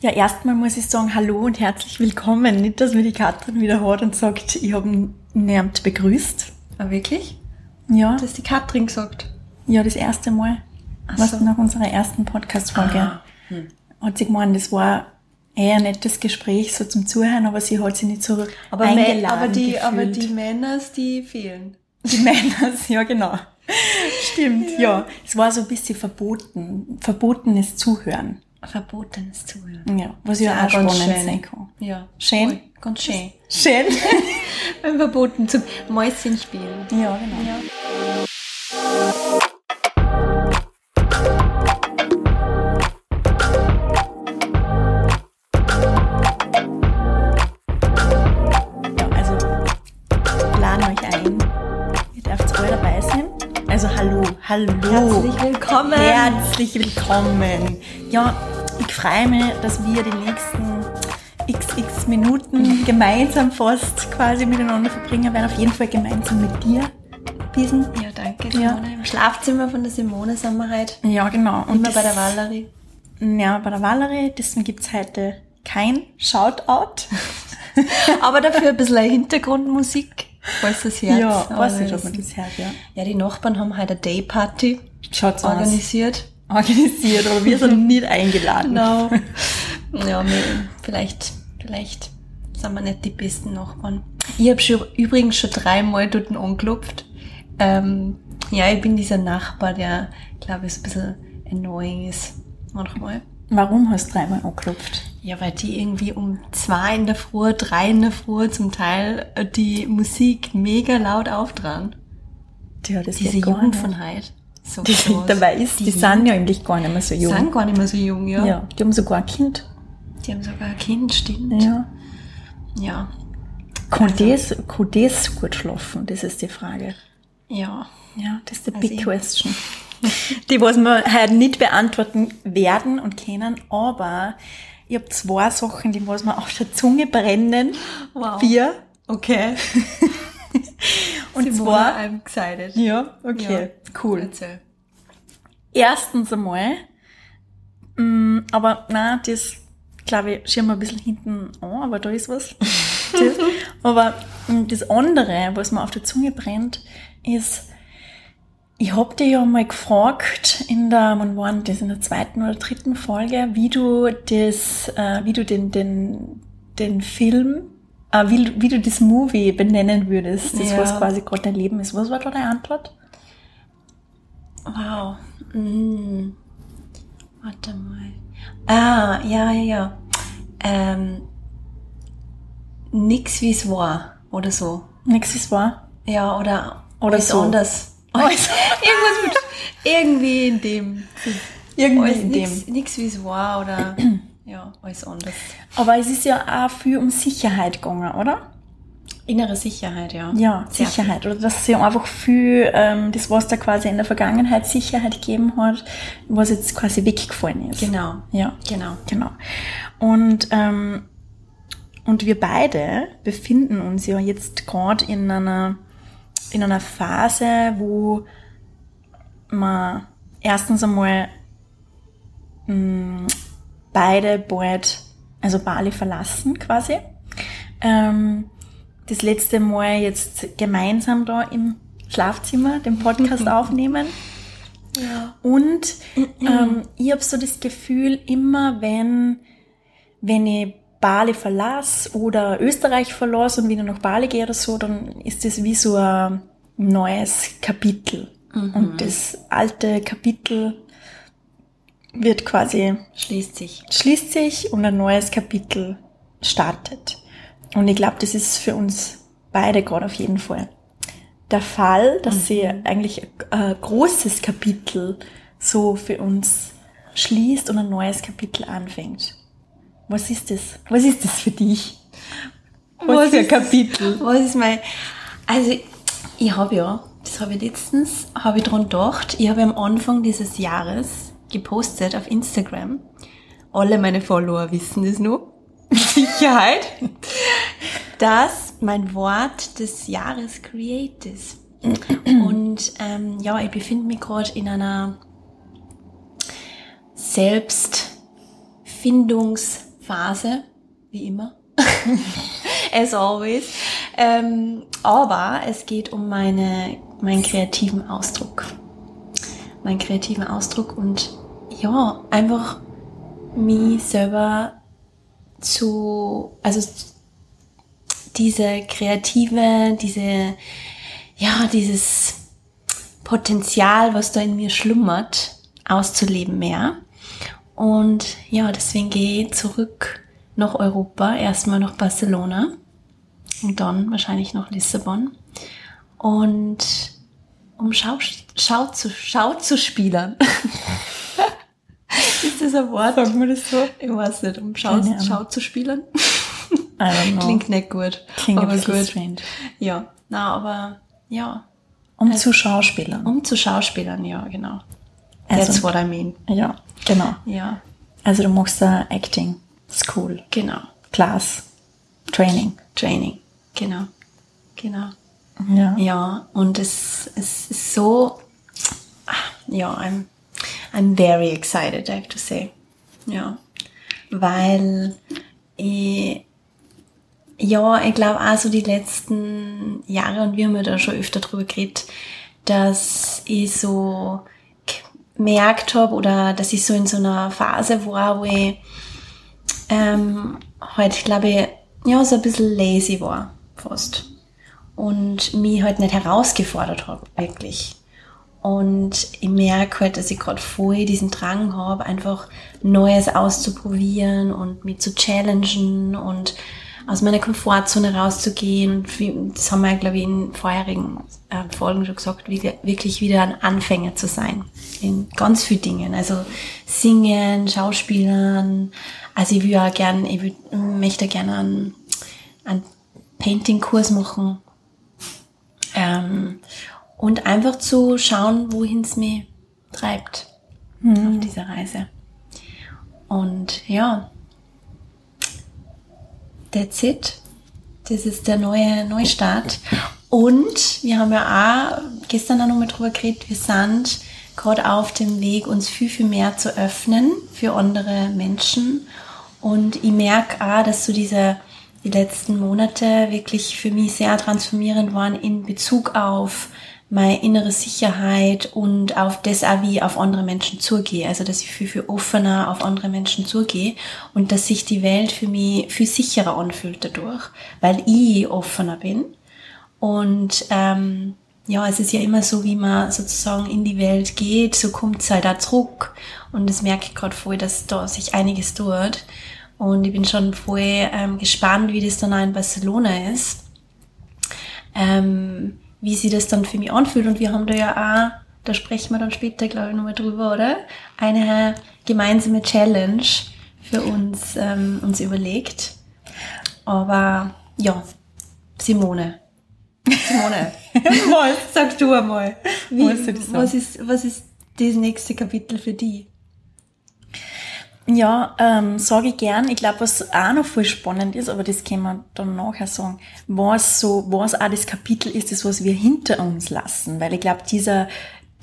Ja, erstmal muss ich sagen, hallo und herzlich willkommen. Nicht, dass mir die Katrin wieder hat und sagt, ich habe niemand begrüßt. Ah, wirklich? Ja, Das ist die Katrin gesagt. ja, das erste Mal. Ach Was so. nach unserer ersten Podcast-Folge Ah, hm. hat sie gemeint, das war eher ein nettes Gespräch so zum Zuhören, aber sie hat sich nicht so Aber, eingeladen aber, die, aber die Männer, die fehlen. Die Männer, ja genau. Stimmt, ja. Es war so ein bisschen verboten, verbotenes Zuhören. Verbotenes Zuhören. Ja, was ja auch spannend sein kann. Ja. Schön. Voll. Ganz schön. Schön. Beim Verboten zum Mäuschen spielen. ja, genau. Ja, also laden euch ein. Ihr dürft alle dabei sein. Also hallo, hallo. Herzlich willkommen. Herzlich willkommen. Ja, ich freue mich, dass wir die nächsten xx Minuten gemeinsam fast quasi miteinander verbringen werden. Auf jeden Fall gemeinsam mit dir. Biesen. Ja, danke, Ja. Simone. Im Schlafzimmer von der Simone sind wir heute. Ja, genau. Und Immer bei der Valerie. Ja, bei der Valerie. Deswegen gibt's heute kein Shoutout. Aber dafür ein bisschen Hintergrundmusik, falls das Herz. ja, weiß nicht, ob man das hört, ja. Ja, die Nachbarn haben heute eine Dayparty Schaut's aus. Organisiert. Aber wir sind nicht eingeladen. Genau. ja, vielleicht, vielleicht sind wir nicht die besten Nachbarn. Ich habe schon, übrigens schon dreimal dort angeklopft. Ähm, ja, ich bin dieser Nachbar, der, glaube ich, so ein bisschen annoying ist. Manchmal. Warum hast du dreimal angeklopft? Ja, weil die irgendwie um zwei in der Früh, drei in der Früh zum Teil äh, die Musik mega laut auftragen. Ja, das Diese Jugend von heute. So Die krass. dabei ist, die, sind ja eigentlich gar nicht mehr so jung. sind gar nicht mehr so jung, ja. ja, die haben sogar ein Kind. Die haben sogar ein Kind, stimmt. Ja. Ja. Kann, das, kann das gut schlafen? Das ist die Frage. Ja. Ja, das ist die Also big question. Die, was wir heute nicht beantworten werden und können, aber ich habe zwei Sachen, die was mir auf der Zunge brennen. Wow. Vier. Okay. Und Simone, zwar. I'm excited. Ja, okay, cool. Erzähl. Erstens einmal, mh, aber na, das glaube ich schieben wir ein bisschen hinten an, aber da ist was. das, aber mh, das andere, was mir auf der Zunge brennt, ist, ich hab dir ja mal gefragt in der, wann war das, in der zweiten oder dritten Folge, wie du das, äh, wie du den, den, den Film, äh, wie, wie du das Movie benennen würdest, das Ja. was quasi gerade dein Leben ist. Was war da deine Antwort? Wow. Mm. Warte mal. Ah, ja, ja, ja. Ähm, nix wie's war. Oder so. Nix ist wahr. Ja, oder, Oder so. anders. Alles- Irgendwas mit, irgendwie in dem. Irgendwie in dem. nix, nix wie's war oder, ja, alles anders. Aber es ist ja auch viel um Sicherheit gegangen, oder? Innere Sicherheit, ja. Ja, Sehr Sicherheit. Oder dass sie einfach viel, ähm, das was da quasi in der Vergangenheit Sicherheit gegeben hat, was jetzt quasi weggefallen ist. Genau. Ja, Genau. genau. Und, ähm, und wir beide befinden uns ja jetzt gerade in einer, in einer Phase, wo man erstens einmal mh, beide bald, also Bali verlassen quasi. Ähm, das letzte Mal jetzt gemeinsam da im Schlafzimmer den Podcast aufnehmen. Ja. Und ähm, ich habe so das Gefühl, immer wenn, wenn ich Bali verlasse oder Österreich verlasse und wieder nach Bali gehe oder so, dann ist das wie so ein neues Kapitel. Und das alte Kapitel wird quasi Schließt sich. schließt sich und ein neues Kapitel startet. Und ich glaube, das ist für uns beide gerade auf jeden Fall der Fall, dass sie eigentlich ein großes Kapitel so für uns schließt und ein neues Kapitel anfängt. Was ist das? Was ist das für dich? Was, für ein? Kapitel? Was ist mein... Also, ich habe ja, das habe ich letztens, habe ich dran gedacht, ich habe am Anfang dieses Jahres gepostet auf Instagram. Alle meine Follower wissen das nur. Sicherheit. Dass mein Wort des Jahres Create ist. Und ähm, ja, ich befinde mich gerade in einer Selbstfindungs- Phase, wie immer. As always. Ähm, aber es geht um meine, meinen kreativen Ausdruck. Meinen kreativen Ausdruck und ja, einfach mich selber zu, also diese kreative, diese, ja, dieses Potenzial, was da in mir schlummert, auszuleben mehr. Und ja, deswegen gehe ich zurück nach Europa, erstmal nach Barcelona und dann wahrscheinlich nach Lissabon. Und um Schau, Schau, zu, Schau zu spielen. Ist das ein Wort? Sagt man das so? Ich weiß nicht, um Schau, Schau zu spielen. Klingt nicht gut. Klingt aber gut. strange. Ja, na, aber ja. Um zu Schauspielern. Um zu Schauspielern, ja, genau. Also- That's what I mean. Ja, genau. Ja, Also du machst da Acting, School, genau. Class, Training. Training. Genau. Genau. Ja. Ja, und es, es ist so, ja, I'm, I'm very excited, I have to say. Ja, weil ich, ja, ich glaube auch so die letzten Jahre, und wir haben ja da schon öfter drüber geredet, dass ich so gemerkt habe oder dass ich so in so einer Phase war, wo ich ähm, halt, glaube ich, ja, so ein bisschen lazy war, fast. Und mich halt nicht herausgefordert habe, wirklich. Und ich merke halt, dass ich gerade voll diesen Drang habe, einfach Neues auszuprobieren und mich zu challengen und aus meiner Komfortzone rauszugehen. Das haben wir, glaube ich, in vorherigen äh, Folgen schon gesagt, wirklich wieder ein Anfänger zu sein. In ganz vielen Dingen. Also singen, Schauspielern. Also ich will ja gern, ich will, möchte gerne einen, einen Painting-Kurs machen. Ähm, und einfach zu schauen, wohin es mich treibt auf dieser Reise. Und ja, that's it. Das ist der neue Neustart. Und wir haben ja auch gestern auch nochmal drüber geredet, wir sind gerade auf dem Weg, uns viel, viel mehr zu öffnen für andere Menschen. Und ich merke auch, dass so diese, die letzten Monate wirklich für mich sehr transformierend waren in Bezug auf meine innere Sicherheit und auf das auch, wie auf andere Menschen zugehe. Also, dass ich viel, viel offener auf andere Menschen zugehe und dass sich die Welt für mich viel sicherer anfühlt dadurch, weil ich offener bin. Und ähm, ja, es ist ja immer so, wie man sozusagen in die Welt geht, so kommt es halt auch zurück. Und das merke ich gerade voll, dass da sich einiges tut. Und ich bin schon voll ähm, gespannt, wie das dann auch in Barcelona ist. Ähm, wie sich das dann für mich anfühlt. Und wir haben da ja auch, da sprechen wir dann später, glaube ich, nochmal drüber, oder? Eine gemeinsame Challenge für uns, ähm, uns überlegt. Aber ja, Simone. Simone, Was? sag du einmal. Wie, was, ist, was ist das nächste Kapitel für dich? Ja, ähm, sage ich gern. Ich glaube, was auch noch voll spannend ist, aber das können wir dann nachher sagen, was so, was auch das Kapitel ist, das, was wir hinter uns lassen. Weil ich glaube, dieser,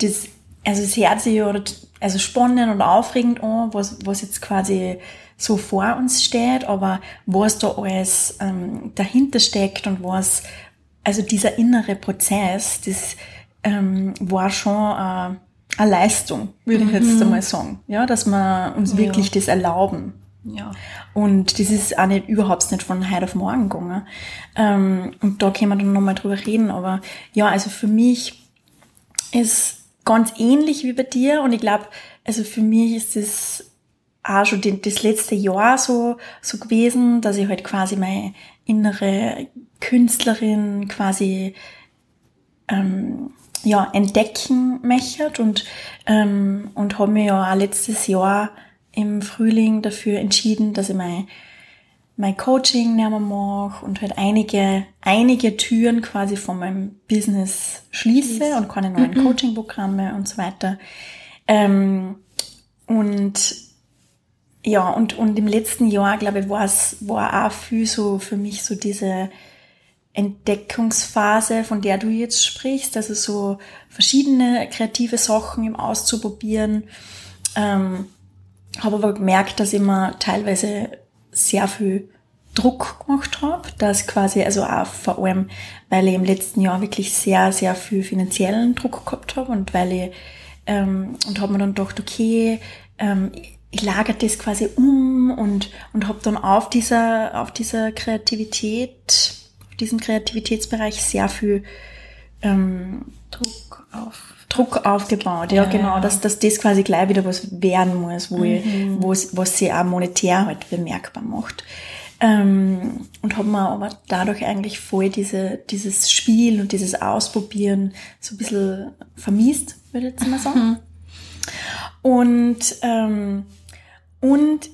das, also es hört sich ja also spannend und aufregend an, was, was jetzt quasi so vor uns steht, aber was da alles ähm, dahinter steckt und was, also dieser innere Prozess, das ähm, war schon äh, eine Leistung, würde ich jetzt einmal sagen. Ja, dass wir uns wirklich das erlauben. Ja. Und das ist auch nicht, überhaupt nicht von heute auf morgen gegangen. Ähm, und da können wir dann nochmal drüber reden. Aber ja, also für mich ist ganz ähnlich wie bei dir. Und ich glaube, also für mich ist es auch schon den, das letzte Jahr so, so gewesen, dass ich halt quasi meine innere Künstlerin quasi ähm, ja, entdecken möchte und, ähm, und habe mir ja auch letztes Jahr im Frühling dafür entschieden, dass ich mein, mein Coaching nicht mehr mache und halt einige, einige Türen quasi von meinem Business schließe und keine neuen Coaching-Programme und so weiter. Ähm, und ja, und, und im letzten Jahr, glaube ich, war es, war auch viel so für mich so diese Entdeckungsphase, von der du jetzt sprichst, also so verschiedene kreative Sachen im Auszuprobieren. Ähm, habe aber gemerkt, dass ich mir teilweise sehr viel Druck gemacht habe, dass quasi, also auch vor allem, weil ich im letzten Jahr wirklich sehr, sehr viel finanziellen Druck gehabt habe und weil ich, ähm, und habe mir dann gedacht, okay, ähm, ich lagere das quasi um und, und habe dann auf dieser, auf dieser Kreativität, diesem Kreativitätsbereich sehr viel ähm, Druck auf Druck aufgebaut, ja, ja genau, ja. Dass, dass das quasi gleich wieder was werden muss, wo mhm. ich, was sie auch monetär halt bemerkbar macht. Ähm, und habe mir aber dadurch eigentlich voll diese, dieses Spiel und dieses Ausprobieren so ein bisschen vermisst, würde ich jetzt mal sagen. Mhm. Und, ähm, und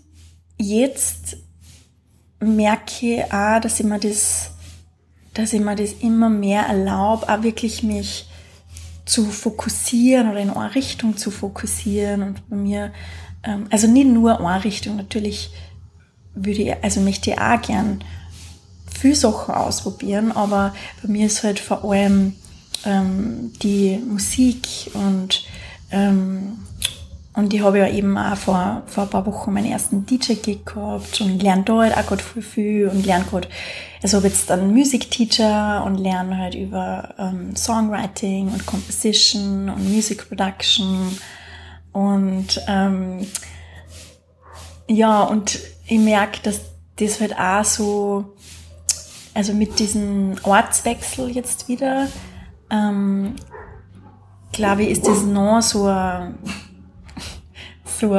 jetzt merke ich auch, dass ich mir das, dass ich mir das immer mehr erlaube, auch wirklich mich zu fokussieren oder in eine Richtung zu fokussieren und bei mir, ähm, also nicht nur eine Richtung, natürlich würde ich, also möchte ich auch gern viel Sachen ausprobieren, aber bei mir ist halt vor allem ähm, die Musik und ähm, und ich habe ja eben auch vor, vor ein paar Wochen meinen ersten DJ-Gig gehabt und lerne halt auch gerade viel, viel und lerne gerade, also habe jetzt einen Music-Teacher und lerne halt über ähm, Songwriting und Composition und Music Production. Und ähm, ja, und ich merke, dass das halt auch so, also mit diesem Ortswechsel jetzt wieder, ähm, glaube ich, ist das noch so ein so,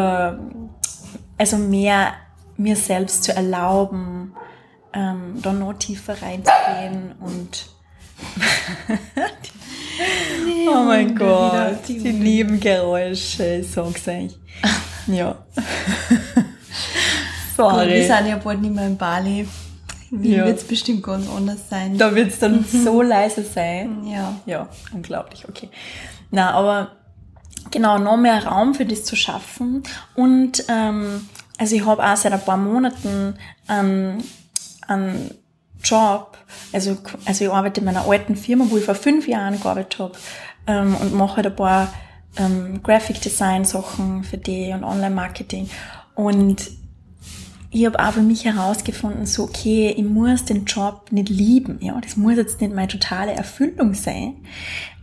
also mehr mir selbst zu erlauben, ähm, da noch tiefer reinzugehen und oh mein Gott, die, die Nebengeräusche, ich sag's euch. Ja. Sorry. Gut, wir sind ja bald nicht mehr in Bali. Wie ja. wird's bestimmt ganz anders sein. Da wird's dann mhm. so leise sein. Ja. Ja, unglaublich, okay. Na, aber genau, noch mehr Raum für das zu schaffen. Und ähm, also ich habe auch seit ein paar Monaten ähm, einen Job, also, also ich arbeite in meiner alten Firma, wo ich vor fünf Jahren gearbeitet habe ähm, und mache halt ein paar ähm, Graphic Design Sachen für die und Online Marketing. Und ich habe auch für mich herausgefunden, so okay, ich muss den Job nicht lieben, ja, das muss jetzt nicht meine totale Erfüllung sein.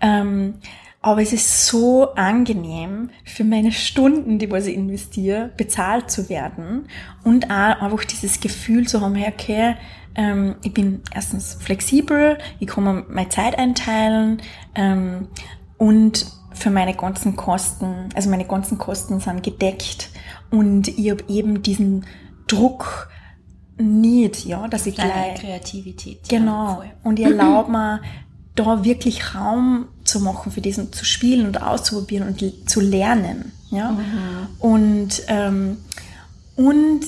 Ähm, aber es ist so angenehm, für meine Stunden, die was ich investiere, bezahlt zu werden und auch einfach dieses Gefühl zu haben, hey, okay, ähm, ich bin erstens flexibel, ich kann mir meine Zeit einteilen ähm, und für meine ganzen Kosten, also meine ganzen Kosten sind gedeckt und ich habe eben diesen Druck nicht, ja, dass ich Deine gleich Kreativität. Genau. Ja, und ich erlaube mir da wirklich Raum zu machen für diesen, zu spielen und auszuprobieren und zu lernen. Ja? Mhm. Und, ähm, und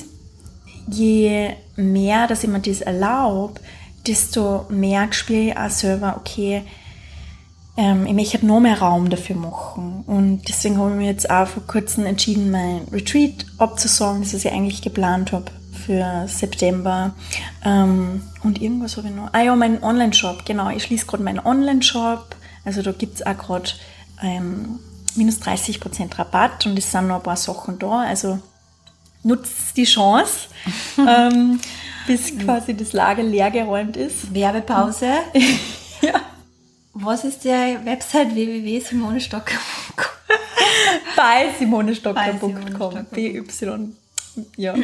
je mehr, dass ich mir das erlaube, desto mehr spüre ich auch selber, okay, ähm, ich möchte noch mehr Raum dafür machen. Und deswegen habe ich mir jetzt auch vor kurzem entschieden, mein Retreat abzusagen, das ich eigentlich geplant habe für September. Ähm, und irgendwas habe ich noch. Ah ja, mein Online-Shop, genau. Ich schließe gerade meinen Online-Shop. Also da gibt es auch gerade ähm, minus 30% Rabatt und es sind noch ein paar Sachen da. Also nutzt die Chance, ähm, bis quasi das Lager leer geräumt ist. Werbepause. ja. Was ist die Website www.simonestocker.com? Bei simonestocker.com. BY. Ja.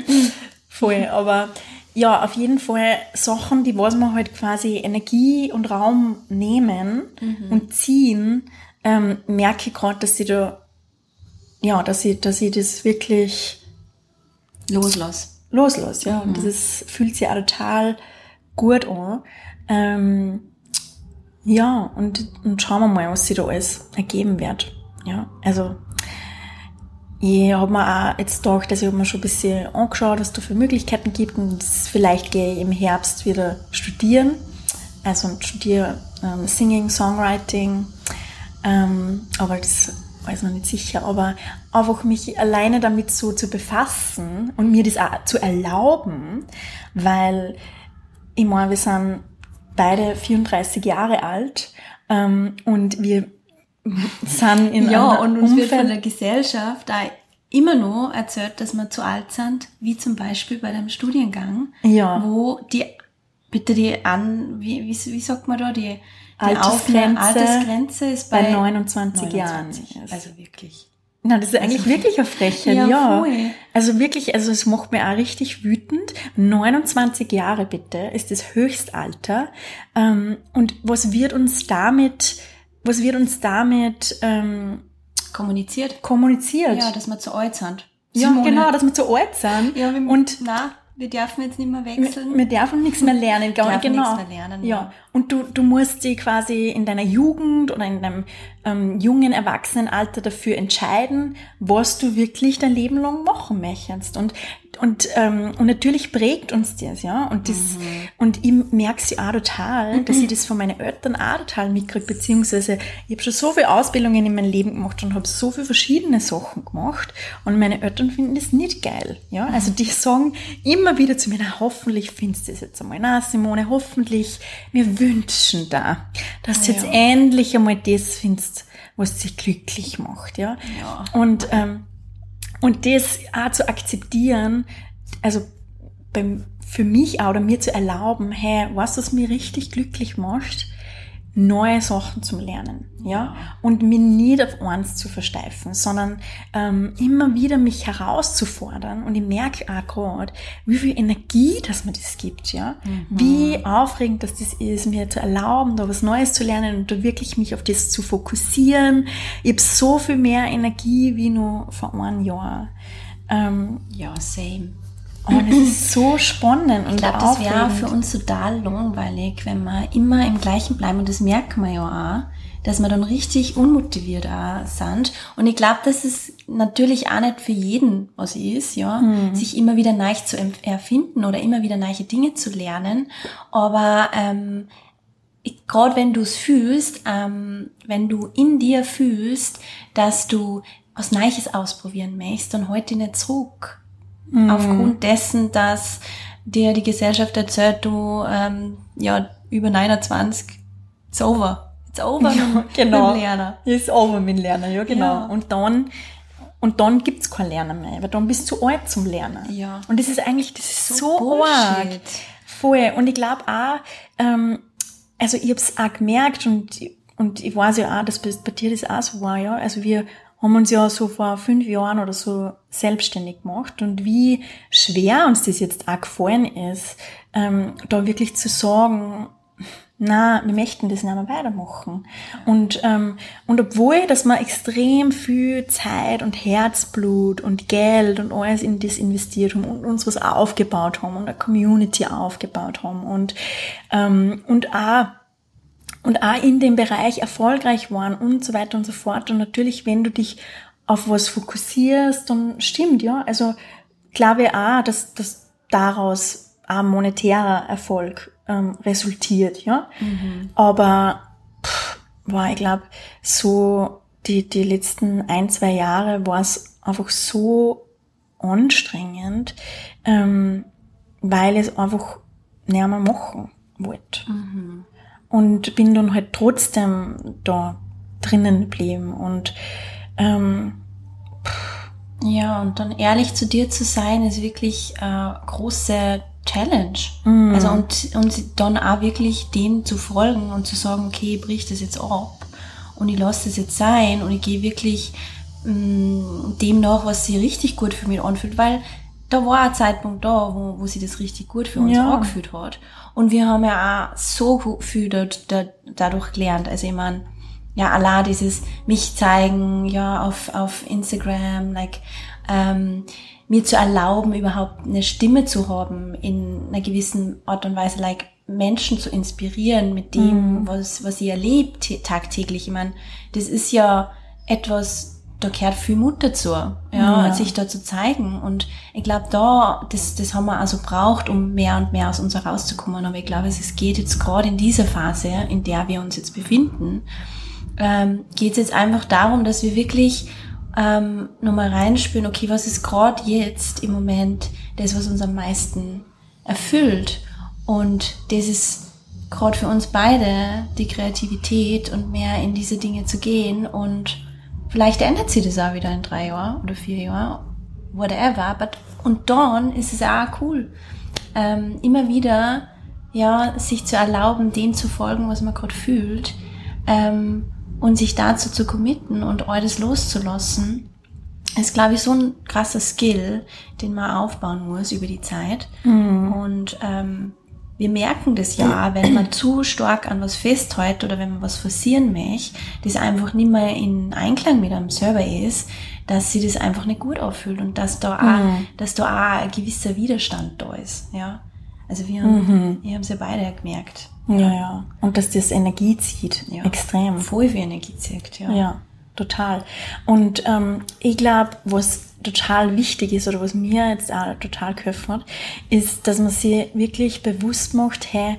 Voll, aber ja, auf jeden Fall Sachen, die was man halt quasi Energie und Raum nehmen mhm. und ziehen, ähm, merke ich gerade, dass sie da, ja, dass ich, dass ich das wirklich loslasse. Loslasse, ja. Mhm. Und das fühlt sich auch total gut an. Ähm, ja, und, und schauen wir mal, was sich da alles ergeben wird. Ja, also ich habe mir auch jetzt gedacht, dass ich habe mir schon ein bisschen angeschaut, was da für Möglichkeiten gibt und vielleicht gehe ich im Herbst wieder studieren. Also studiere ähm, Singing, Songwriting, ähm, aber das weiß noch nicht sicher, aber einfach mich alleine damit so zu befassen und mir das auch zu erlauben, weil ich meine, wir sind beide 34 Jahre alt ähm, und wir sind in Ja, und uns Umfeld wird von der Gesellschaft auch immer noch erzählt, dass wir zu alt sind, wie zum Beispiel bei dem Studiengang, Ja. wo die, bitte die an, wie, wie, wie sagt man da, die, die Altersgrenze Altersgrenze ist bei, bei 29 Jahren. 29. Also wirklich. Na, das ist eigentlich wirklich eine Frechheit, Ja, ja. Also wirklich, also es macht mir auch richtig wütend. 29 Jahre bitte ist das Höchstalter. Ähm, und was wird uns damit, was wird uns damit ähm, Kommuniziert. kommuniziert? Ja, dass wir zu alt sind. Ja, Simone. genau, dass wir zu alt sind. Ja, wir, und na, wir dürfen jetzt nicht mehr wechseln. wir dürfen nichts mehr lernen, gar Dürfen genau. nichts mehr lernen, ja. ja. Und du, du musst dich quasi in deiner Jugend oder in deinem ähm, jungen Erwachsenenalter dafür entscheiden, was du wirklich dein Leben lang machen möchtest. Und und ähm, und natürlich prägt uns das, ja. Und das und ich merk's ja auch total, dass ich das von meinen Eltern auch total mitkriege, beziehungsweise ich habe schon so viele Ausbildungen in meinem Leben gemacht und habe so viele verschiedene Sachen gemacht und meine Eltern finden das nicht geil, ja. Also die sagen immer wieder zu mir, na hoffentlich findest du das jetzt einmal, na Simone, hoffentlich, wir wünschen da, dass du jetzt Ja. endlich einmal das findest, was dich glücklich macht, ja. Ja. Und ähm, und das auch zu akzeptieren, also beim, für mich auch oder mir zu erlauben, hey, was was mir richtig glücklich macht, neue Sachen zum Lernen, ja, und mir nicht auf eins zu versteifen, sondern ähm, immer wieder mich herauszufordern und ich merke auch gerade, wie viel Energie, dass mir das gibt, ja, wie aufregend dass das ist, mir zu erlauben, da was Neues zu lernen und da wirklich mich auf das zu fokussieren. Ich habe so viel mehr Energie wie nur vor einem Jahr. Ähm, ja, same. Und es ist so spannend und Ich glaube, das wäre für uns total langweilig, wenn wir immer im Gleichen bleiben. Und das merken wir ja auch, dass wir dann richtig unmotiviert auch sind. Und ich glaube, dass es natürlich auch nicht für jeden was ist, ja, sich immer wieder neu zu erfinden oder immer wieder neue Dinge zu lernen. Aber ähm, gerade wenn du es fühlst, ähm, wenn du in dir fühlst, dass du was Neues ausprobieren möchtest, dann halt dich nicht zurück. Aufgrund dessen, dass dir die Gesellschaft erzählt, du, ähm, ja, über 29, it's over. It's over Ja, mit, genau. mit Lerner. Ist over mit dem Lernen, ja, genau. Ja. Und dann, und dann gibt's kein Lernen mehr, weil dann bist du zu alt zum Lernen. Ja. Und das ist eigentlich, das ist so, Bullshit. arg. Voll. Und ich glaube auch, ähm, also ich hab's auch gemerkt und, und ich weiß ja auch, dass bei dir das auch so war, ja. Also wir haben uns ja so vor fünf Jahren oder so selbstständig gemacht und wie schwer uns das jetzt auch gefallen ist, ähm, da wirklich zu sagen, na, wir möchten das nicht mehr weitermachen. Und, ähm, und obwohl, dass wir extrem viel Zeit und Herzblut und Geld und alles in das investiert haben und uns was aufgebaut haben und eine Community aufgebaut haben und, ähm, und auch und auch in dem Bereich erfolgreich waren und so weiter und so fort. Und natürlich, wenn du dich auf was fokussierst, dann stimmt, ja. Also glaube ich auch, dass, dass daraus auch monetärer Erfolg ähm, resultiert, ja. Aber pff, war, ich glaube, so die, die letzten ein, zwei Jahre war es einfach so anstrengend, ähm, weil es einfach nicht mehr machen wollte. Und bin dann halt trotzdem da drinnen geblieben und ähm, Ja, und dann ehrlich zu dir zu sein, ist wirklich äh, große Challenge. Mhm. Also und, und dann auch wirklich dem zu folgen und zu sagen, okay, ich brich das jetzt ab und ich lasse das jetzt sein und ich gehe wirklich mh, dem nach, was sich richtig gut für mich anfühlt, weil da war ein Zeitpunkt da, wo, wo sich das richtig gut für uns Ja. angefühlt hat. Und wir haben ja auch so viel dort, da, dadurch gelernt. Also ich meine, ja, allein dieses mich zeigen, ja, auf, auf Instagram, like, ähm, mir zu erlauben, überhaupt eine Stimme zu haben in einer gewissen Art und Weise, like, Menschen zu inspirieren mit dem, was, was sie erlebt tä- tagtäglich. Ich meine, das ist ja etwas, da gehört viel Mut dazu, ja, Ja. sich da zu zeigen. Und ich glaube, da, das, das haben wir also braucht, um mehr und mehr aus uns herauszukommen. Aber ich glaube, es geht jetzt gerade in dieser Phase, in der wir uns jetzt befinden, ähm, geht es jetzt einfach darum, dass wir wirklich ähm, nochmal reinspüren, okay, was ist gerade jetzt im Moment das, was uns am meisten erfüllt. Und das ist gerade für uns beide die Kreativität und mehr in diese Dinge zu gehen und vielleicht ändert sich das auch wieder in drei Jahren oder vier Jahren, whatever. But, und dann ist es auch cool, ähm, immer wieder ja, sich zu erlauben, dem zu folgen, was man gerade fühlt ähm, und sich dazu zu committen und alles loszulassen ist, glaube ich, so ein krasser Skill, den man aufbauen muss über die Zeit. Mhm. Und ähm, wir merken das ja, wenn man zu stark an was festhält oder wenn man was forcieren möchte, das einfach nicht mehr in Einklang mit einem selber ist, dass sie das einfach nicht gut auffühlt und dass da auch, mhm. dass da auch ein gewisser Widerstand da ist, ja. Also wir haben, mhm. es ja beide gemerkt. Ja, ja. Und dass das Energie zieht, ja. extrem. Voll wie Energie zieht, ja. Ja total. Und ähm, ich glaube, was total wichtig ist oder was mir jetzt auch total geholfen hat, ist, dass man sich wirklich bewusst macht, hey,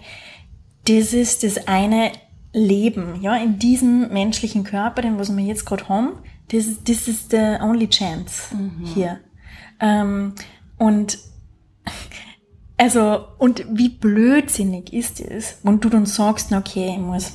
das ist das eine Leben, ja, in diesem menschlichen Körper, den was wir jetzt gerade haben, das, das ist the only chance mhm. hier. Ähm, und also, und wie blödsinnig ist es, wenn du dann sagst, okay, ich muss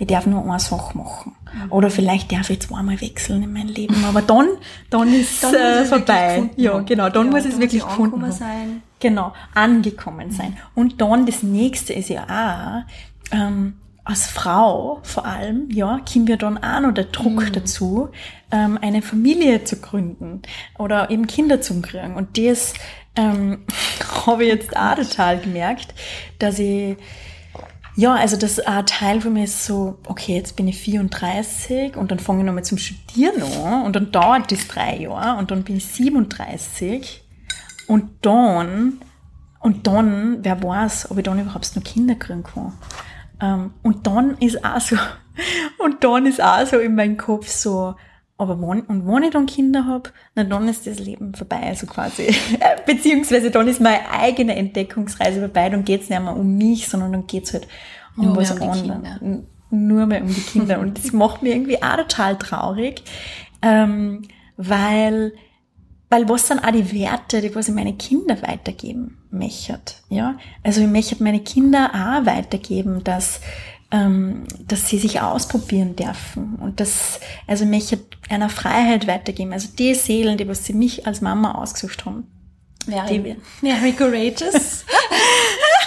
ich darf nur eine Sache machen. Oder vielleicht darf ich zweimal wechseln in meinem Leben. Aber dann, dann ist dann äh, vorbei. Ja, genau. Dann ja, muss es wirklich gefunden sein. Genau, angekommen mhm. sein. Und dann das nächste ist ja auch, ähm, als Frau vor allem, ja, kommen wir dann auch noch der Druck mhm. dazu, ähm, eine Familie zu gründen oder eben Kinder zu kriegen. Und das ähm, habe ich jetzt auch total gemerkt, dass ich ja, also das ein Teil von mir ist so, okay, jetzt bin ich 34 und dann fange ich nochmal zum Studieren an und dann dauert das drei Jahre und dann bin ich 37 und dann, und dann, wer weiß, ob ich dann überhaupt noch Kinder kriegen kann. Ähm, und dann ist auch so, und dann ist auch so in meinem Kopf so, aber wann, und wenn ich dann Kinder habe, na dann ist das Leben vorbei, also quasi. Beziehungsweise dann ist meine eigene Entdeckungsreise vorbei, dann geht's nicht mehr um mich, sondern dann geht's halt um Nur was anderes. Nur mehr um die Kinder. und das macht mir irgendwie auch total traurig, ähm, weil, weil was sind auch die Werte, die was ich meine Kinder weitergeben möchte, ja? Also ich möchte meine Kinder auch weitergeben, dass ähm, dass sie sich ausprobieren dürfen und dass, also mich einer Freiheit weitergeben. Also die Seelen, die was sie mich als Mama ausgesucht haben. Very, very courageous.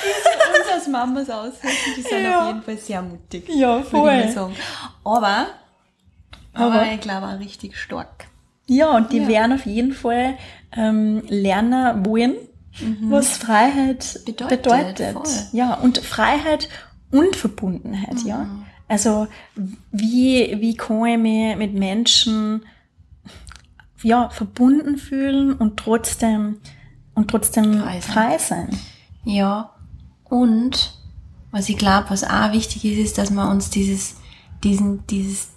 die uns als Mamas aussuchen, die sind ja. auf jeden Fall sehr mutig. Ja, voll. Ich sagen. Aber, aber, aber ich glaube auch richtig stark. Ja, und die ja. werden auf jeden Fall ähm, lernen wollen, mhm. was Freiheit bedeutet. bedeutet. Ja, und Freiheit und Verbundenheit, mhm. ja. Also wie, wie kann ich mich mit Menschen ja, verbunden fühlen und trotzdem und trotzdem frei sein. Frei sein. Ja. Und was ich glaube, was auch wichtig ist, ist, dass wir uns dieses, diesen, dieses,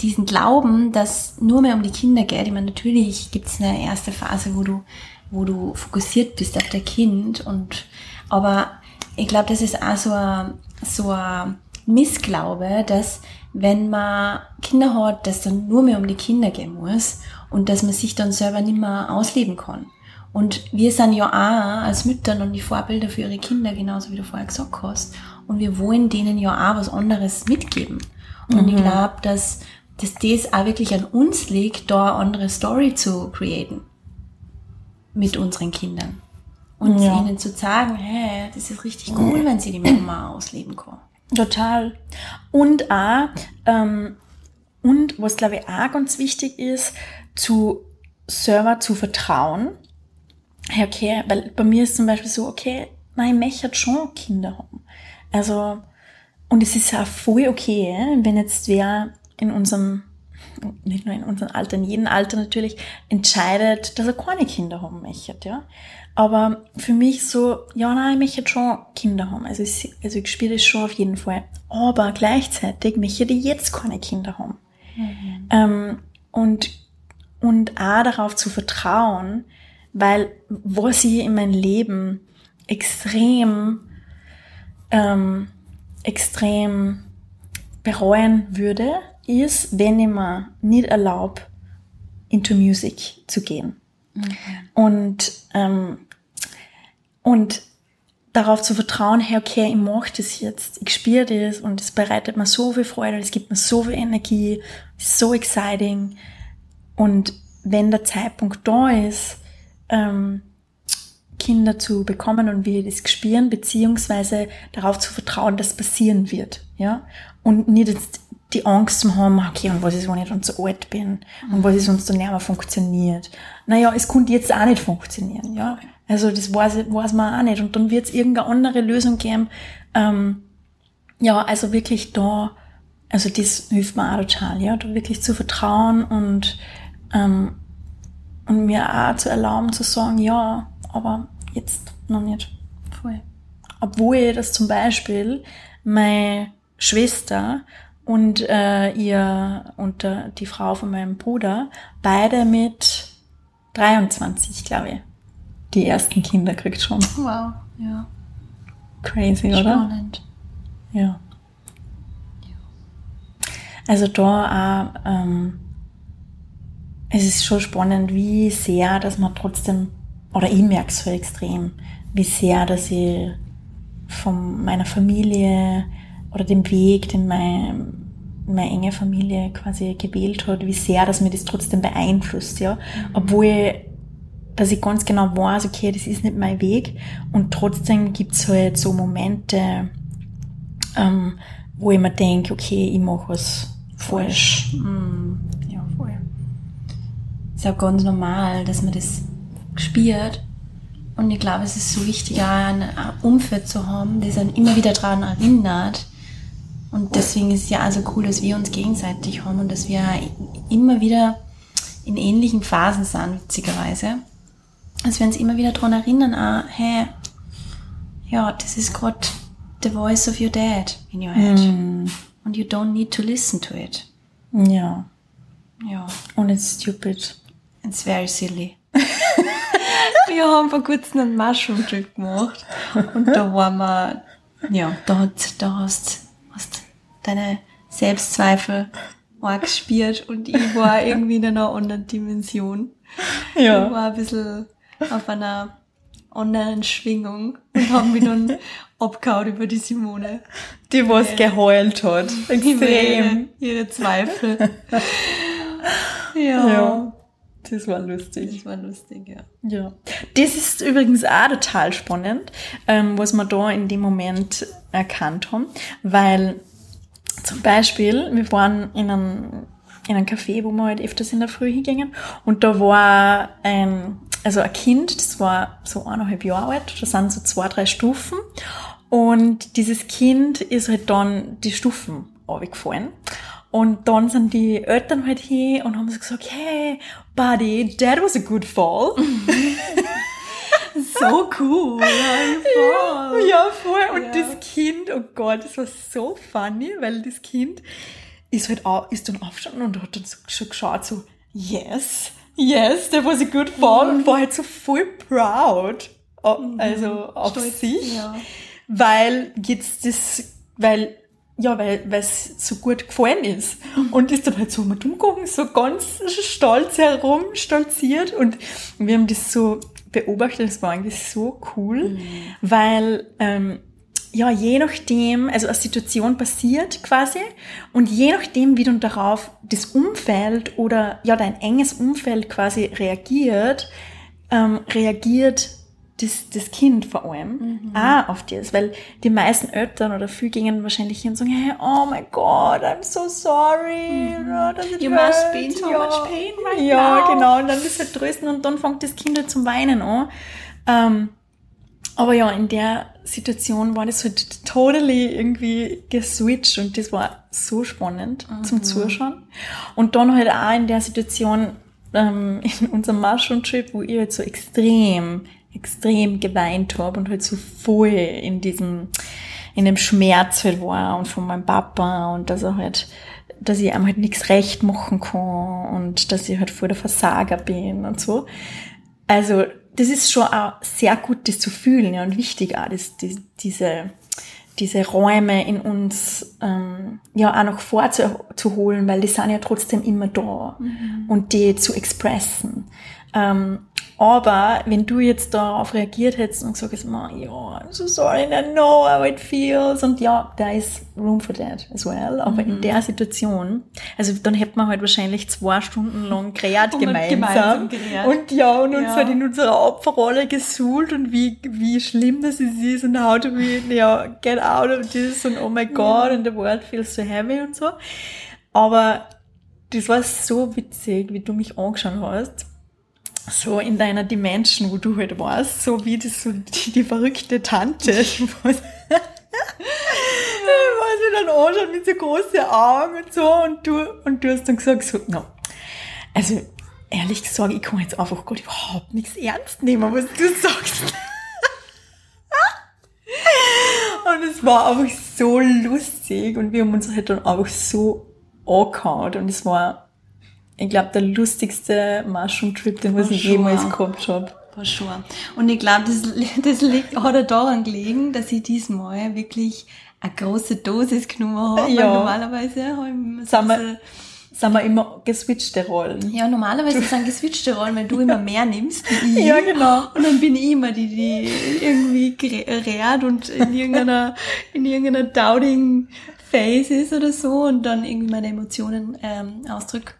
diesen Glauben, dass nur mehr um die Kinder geht. Ich meine, natürlich gibt es eine erste Phase, wo du, wo du fokussiert bist auf der Kind und, aber ich glaube, das ist auch so ein, so ein Missglaube, dass wenn man Kinder hat, dass dann nur mehr um die Kinder gehen muss und dass man sich dann selber nicht mehr ausleben kann. Und wir sind ja auch als Mütter noch die Vorbilder für ihre Kinder, genauso wie du vorher gesagt hast. Und wir wollen denen ja auch was anderes mitgeben. Und mhm. ich glaube, dass, dass das auch wirklich an uns liegt, da eine andere Story zu createn. Mit unseren Kindern und ja. ihnen zu sagen, hey, das ist richtig cool, wenn sie die Mama ausleben kann. Total. Und auch, ähm, und was glaube ich auch ganz wichtig ist, zu Server zu vertrauen. Hey, okay, weil bei mir ist zum Beispiel so, okay, nein, ich möchte schon Kinder haben. Also, und es ist ja voll okay, wenn jetzt wer in unserem, nicht nur in unserem Alter, in jedem Alter natürlich, entscheidet, dass er keine Kinder haben möchte, ja. Aber für mich so, ja, nein, ich möchte schon Kinder haben. Also ich, also ich spiele das schon auf jeden Fall. Aber gleichzeitig möchte ich jetzt keine Kinder haben. Mhm. Ähm, und, und auch darauf zu vertrauen, weil was ich in meinem Leben extrem, ähm, extrem bereuen würde, ist, wenn ich mir nicht erlaube, into Music zu gehen. Mhm. Und, ähm, und darauf zu vertrauen, hey, okay, ich mache das jetzt, ich spüre das und es bereitet mir so viel Freude, es gibt mir so viel Energie, ist so exciting. Und wenn der Zeitpunkt da ist, ähm, Kinder zu bekommen und wir das spüren, beziehungsweise darauf zu vertrauen, dass passieren wird, ja. Und nicht jetzt die Angst zu haben, okay, und was ist, wenn ich dann zu alt bin? Und was ist, wenn es dann nicht mehr funktioniert? Naja, es konnte jetzt auch nicht funktionieren, ja. Also das weiß, weiß man auch nicht. Und dann wird es irgendeine andere Lösung geben. Ähm, ja, also wirklich da, also das hilft mir auch total, ja, da wirklich zu vertrauen und, ähm, und mir auch zu erlauben zu sagen, ja, aber jetzt noch nicht. Voll. Obwohl das zum Beispiel meine Schwester und äh, ihr und äh, die Frau von meinem Bruder beide mit 23, glaube ich, die ersten Kinder kriegt schon. Wow, ja. Crazy, oder? Spannend. Ja. Also da auch, ähm, es ist schon spannend, wie sehr, dass man trotzdem, oder ich merke es so extrem, wie sehr, dass ich von meiner Familie oder dem Weg, den mein, meine enge Familie quasi gewählt hat, wie sehr, dass mir das trotzdem beeinflusst, ja. Obwohl, dass ich ganz genau weiß, okay, das ist nicht mein Weg. Und trotzdem gibt's halt so Momente, ähm, wo ich mir denke, okay, ich mache was falsch. Mm, ja, voll. Ist auch ganz normal, dass man das spürt. Und ich glaube, es ist so wichtig, auch ein Umfeld zu haben, das einen immer wieder daran erinnert. Und deswegen ist es ja also cool, dass wir uns gegenseitig haben und dass wir immer wieder in ähnlichen Phasen sind, witzigerweise. Dass wir uns immer wieder daran erinnern, ah, hey, ja, das ist gerade the voice of your dad in your head. Mm. And you don't need to listen to it. Ja. Ja. Und it's stupid. It's very silly. wir haben vor kurzem einen Mushroom Trip gemacht. Und da waren wir, ja, da, da hast deine Selbstzweifel arg gespürt und ich war irgendwie in einer anderen Dimension. Ich Ja. war ein bisschen auf einer anderen Schwingung und haben mich dann abgehauen über die Simone. Die, was geheult hat. Über ihre, Extrem. ihre Zweifel. ja. Ja. Das war lustig. Das war lustig, ja. Ja. Das ist übrigens auch total spannend, ähm, was wir da in dem Moment erkannt haben, weil zum Beispiel, wir waren in einem, in einem Café, wo wir halt öfters in der Früh hingingen und da war ein, also ein Kind, das war so eineinhalb Jahre alt, da sind so zwei, drei Stufen und dieses Kind ist halt dann die Stufen runtergefallen. Und dann sind die Eltern halt hier und haben so gesagt, hey, buddy, that was a good fall. So cool. Ja, voll. Ja, voll. Und Ja. das Kind, oh Gott, das war so funny, weil das Kind ist halt au- ist dann aufgestanden und hat dann so schon geschaut, so, yes, yes, that was a good fall und war halt so voll proud. Oh, Also auf Stolz, sich. ja. Weil jetzt das, weil, ja, weil es so gut gefallen ist. Und ist dann halt so mit umgegangen, so ganz stolz herum, stolziert. Und wir haben das so beobachtet, das war eigentlich so cool, weil, ähm, ja, je nachdem, also eine Situation passiert quasi und je nachdem, wie du darauf das Umfeld oder ja dein enges Umfeld quasi reagiert, ähm, reagiert das, das Kind vor allem auch auf das, weil die meisten Eltern oder viele gingen wahrscheinlich hin und sagen, hey, oh my God, I'm so sorry. Ja, das ist You must hurt. be in so ja. much pain right Ja, now. genau. Und dann bist du halt trösten und dann fängt das Kind halt zum Weinen an. Ähm, aber ja, in der Situation war das halt totally irgendwie geswitcht und das war so spannend zum Zuschauen. Und dann halt auch in der Situation ähm, in unserem Mushroom-Trip, wo ich halt so extrem, extrem geweint habe und halt so voll in diesem, in dem Schmerz halt war und von meinem Papa und dass er halt, dass ich einem halt nichts recht machen kann und dass ich halt voll der Versager bin und so. Also, das ist schon auch sehr gut, das zu fühlen, ja, und wichtig auch, das, die, diese, diese Räume in uns, ähm, ja, auch noch vorzuholen, weil die sind ja trotzdem immer da und die zu expressen. Ähm, Aber wenn du jetzt darauf reagiert hättest und gesagt hättest, "Ma, ja, I'm so sorry, I know how it feels. Und ja, da ist room for that as well. Aber Mhm. in der Situation, also dann hätte man halt wahrscheinlich zwei Stunden lang man gemeinsam. gemeinsam geredet. Und ja, und uns Ja. halt in unserer Opferrolle gesuhlt und wie, wie schlimm das ist und how do we, ja, get out of this und oh my God and the world feels so heavy und so. Aber das war so witzig, wie du mich angeschaut hast. So in deiner Dimension, wo du halt warst, so wie das so die, die verrückte Tante. Ich weiß, ich weiß, wie dann anschaut mit so großen Augen und so und du, und du hast dann gesagt so, no, also ehrlich gesagt, ich kann jetzt einfach Gott überhaupt nichts ernst nehmen, was du sagst. und es war einfach so lustig und wir haben uns halt dann einfach so angehauen und es war, ich glaube, der lustigste Mushroom-Trip, den was ich jemals gehabt habe. Schon. Und ich glaube, das, das liegt, hat er daran gelegen, dass ich diesmal wirklich eine große Dosis genommen habe. Ja. Normalerweise habe ich so Sind wir- immer geswitchte Rollen. ja, normalerweise sind geswitchte Rollen, weil du immer mehr nimmst ich. Ja, genau. Und dann bin ich immer die, die irgendwie gerät und in irgendeiner, in irgendeiner doubting Phase ist oder so und dann irgendwie meine Emotionen ähm, ausdrück.